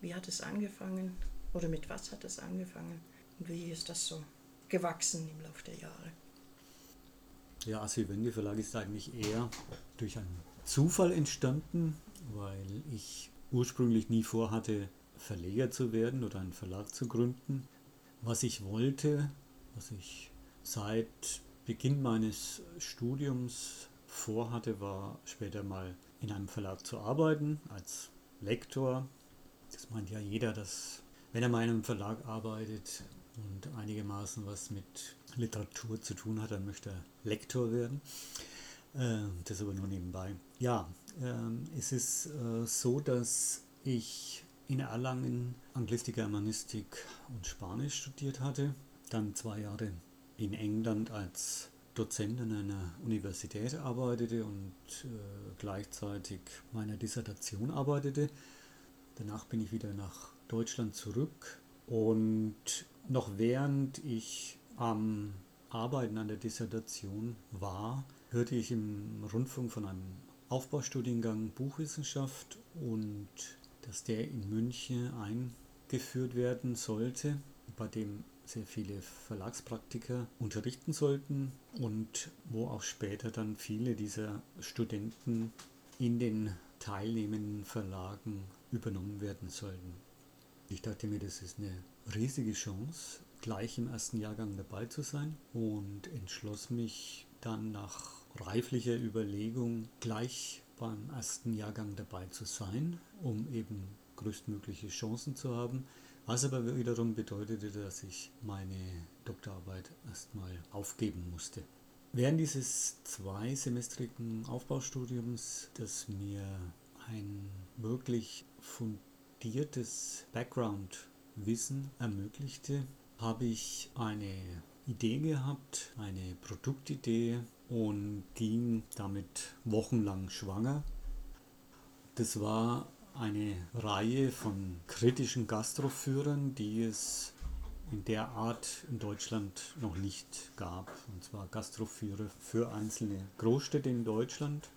Wie hat es angefangen oder mit was hat es angefangen und wie ist das so gewachsen im Laufe der Jahre? Ja, Asylwende Verlag ist eigentlich eher durch einen Zufall entstanden, weil ich ursprünglich nie vorhatte, Verleger zu werden oder einen Verlag zu gründen. Was ich wollte, was ich seit Beginn meines Studiums vorhatte, war später mal in einem Verlag zu arbeiten als Lektor. Das meint ja jeder, dass wenn er mal in einem Verlag arbeitet und einigermaßen was mit Literatur zu tun hat, dann möchte er Lektor werden. Äh, das aber nur nebenbei. Ja, äh, es ist äh, so, dass ich in Erlangen Anglistik, Germanistik und Spanisch studiert hatte, dann zwei Jahre in England als Dozent an einer Universität arbeitete und äh, gleichzeitig meiner Dissertation arbeitete. Danach bin ich wieder nach Deutschland zurück. Und noch während ich am Arbeiten an der Dissertation war, hörte ich im Rundfunk von einem Aufbaustudiengang Buchwissenschaft und dass der in München eingeführt werden sollte, bei dem sehr viele Verlagspraktiker unterrichten sollten und wo auch später dann viele dieser Studenten in den teilnehmenden Verlagen übernommen werden sollten. Ich dachte mir, das ist eine riesige Chance, gleich im ersten Jahrgang dabei zu sein und entschloss mich dann nach reiflicher Überlegung gleich beim ersten Jahrgang dabei zu sein, um eben größtmögliche Chancen zu haben. Was aber wiederum bedeutete, dass ich meine Doktorarbeit erstmal aufgeben musste. Während dieses zweisemestrigen Aufbaustudiums, das mir ein wirklich fundiertes Background-Wissen ermöglichte, habe ich eine Idee gehabt, eine Produktidee und ging damit wochenlang schwanger. Das war eine Reihe von kritischen Gastroführern, die es in der Art in Deutschland noch nicht gab. Und zwar Gastroführer für einzelne Großstädte in Deutschland.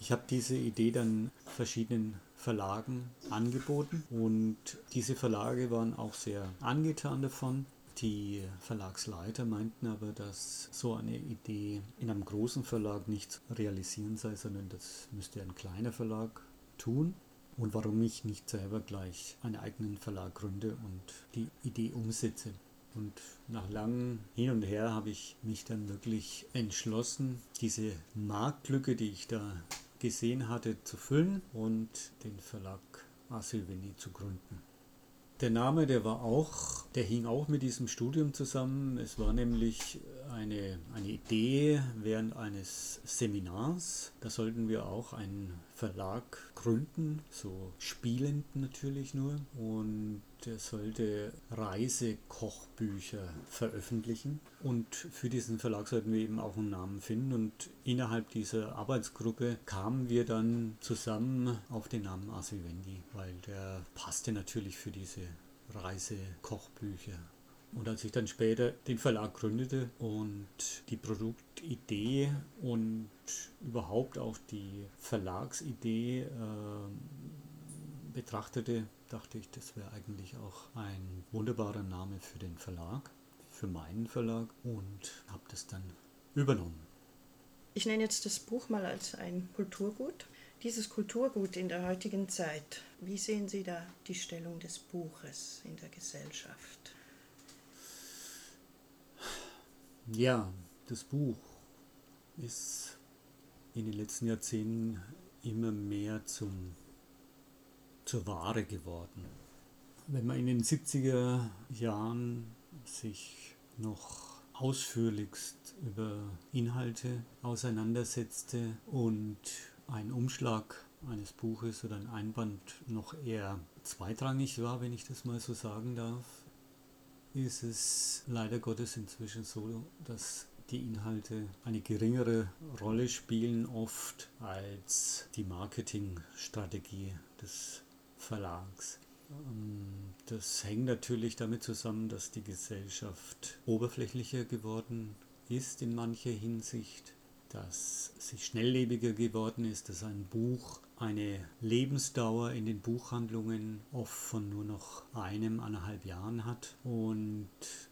Ich habe diese Idee dann verschiedenen Verlagen angeboten und diese Verlage waren auch sehr angetan davon. Die Verlagsleiter meinten aber, dass so eine Idee in einem großen Verlag nicht realisieren sei, sondern das müsste ein kleiner Verlag tun. Und warum ich nicht selber gleich einen eigenen Verlag gründe und die Idee umsetze. Und nach langem Hin und Her habe ich mich dann wirklich entschlossen, diese Marktlücke, die ich da gesehen hatte, zu füllen und den Verlag Asilveni zu gründen. Der Name, der war auch, der hing auch mit diesem Studium zusammen. Es war nämlich eine, eine Idee während eines Seminars. Da sollten wir auch einen Verlag gründen, so spielend natürlich nur. Und der sollte Reisekochbücher veröffentlichen. Und für diesen Verlag sollten wir eben auch einen Namen finden. Und innerhalb dieser Arbeitsgruppe kamen wir dann zusammen auf den Namen Asivendi, weil der passte natürlich für diese Reisekochbücher. Und als ich dann später den Verlag gründete und die Produktidee und überhaupt auch die Verlagsidee äh, betrachtete, dachte ich, das wäre eigentlich auch ein wunderbarer Name für den Verlag, für meinen Verlag und habe das dann übernommen. Ich nenne jetzt das Buch mal als ein Kulturgut. Dieses Kulturgut in der heutigen Zeit, wie sehen Sie da die Stellung des Buches in der Gesellschaft? Ja, das Buch ist in den letzten Jahrzehnten immer mehr zum, zur Ware geworden. Wenn man in den 70er Jahren sich noch ausführlichst über Inhalte auseinandersetzte und ein Umschlag eines Buches oder ein Einband noch eher zweitrangig war, wenn ich das mal so sagen darf, ist es leider Gottes inzwischen so, dass die Inhalte eine geringere Rolle spielen oft als die Marketingstrategie des Verlags. Ähm, das hängt natürlich damit zusammen, dass die Gesellschaft oberflächlicher geworden ist in mancher Hinsicht, dass sie schnelllebiger geworden ist, dass ein Buch eine Lebensdauer in den Buchhandlungen oft von nur noch einem, eineinhalb Jahren hat. Und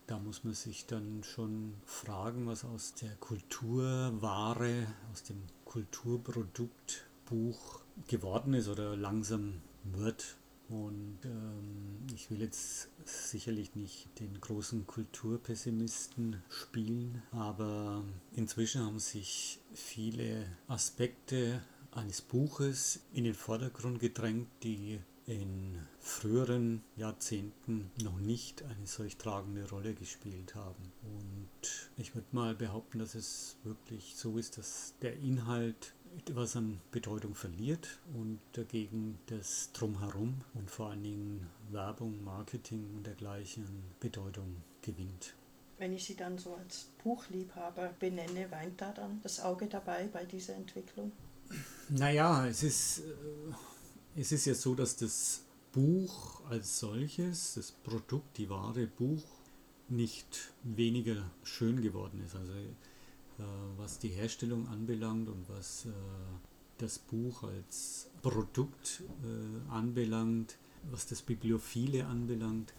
da muss man sich dann schon fragen, was aus der Kulturware, aus dem Kulturprodukt Buch geworden ist oder langsam wird. Und ähm, ich will jetzt sicherlich nicht den großen Kulturpessimisten spielen, aber inzwischen haben sich viele Aspekte eines Buches in den Vordergrund gedrängt, die in früheren Jahrzehnten noch nicht eine solch tragende Rolle gespielt haben. Und ich würde mal behaupten, dass es wirklich so ist, dass der Inhalt etwas an Bedeutung verliert und dagegen das Drumherum und vor allen Dingen Werbung, Marketing und dergleichen Bedeutung gewinnt. Wenn ich Sie dann so als Buchliebhaber benenne, weint da dann das Auge dabei bei dieser Entwicklung? Naja, es ist, äh, es ist ja so, dass das Buch als solches, das Produkt, die wahre Buch, nicht weniger schön geworden ist. Also äh, was die Herstellung anbelangt und was äh, das Buch als Produkt äh, anbelangt, was das Bibliophile anbelangt,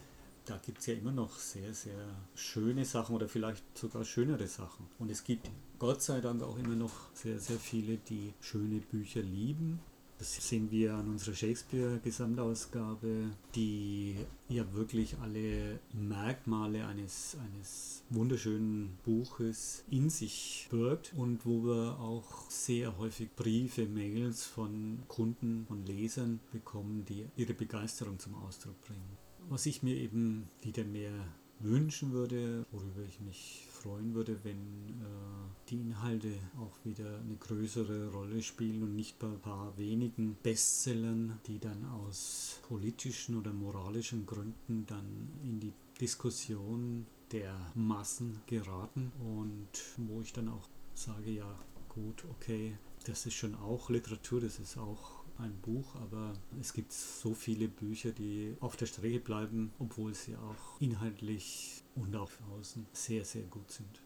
da gibt es ja immer noch sehr, sehr schöne Sachen oder vielleicht sogar schönere Sachen. Und es gibt Gott sei Dank auch immer noch sehr, sehr viele, die schöne Bücher lieben. Das sehen wir an unserer Shakespeare-Gesamtausgabe, die ja wirklich alle Merkmale eines, eines wunderschönen Buches in sich birgt und wo wir auch sehr häufig Briefe, Mails von Kunden, von Lesern bekommen, die ihre Begeisterung zum Ausdruck bringen. Was ich mir eben wieder mehr wünschen würde, worüber ich mich freuen würde, wenn äh, die Inhalte auch wieder eine größere Rolle spielen und nicht bei ein paar wenigen Bestsellern, die dann aus politischen oder moralischen Gründen dann in die Diskussion der Massen geraten und wo ich dann auch sage, ja gut, okay, das ist schon auch Literatur, das ist auch ein Buch, aber es gibt so viele Bücher, die auf der Strecke bleiben, obwohl sie auch inhaltlich und auch außen sehr, sehr gut sind.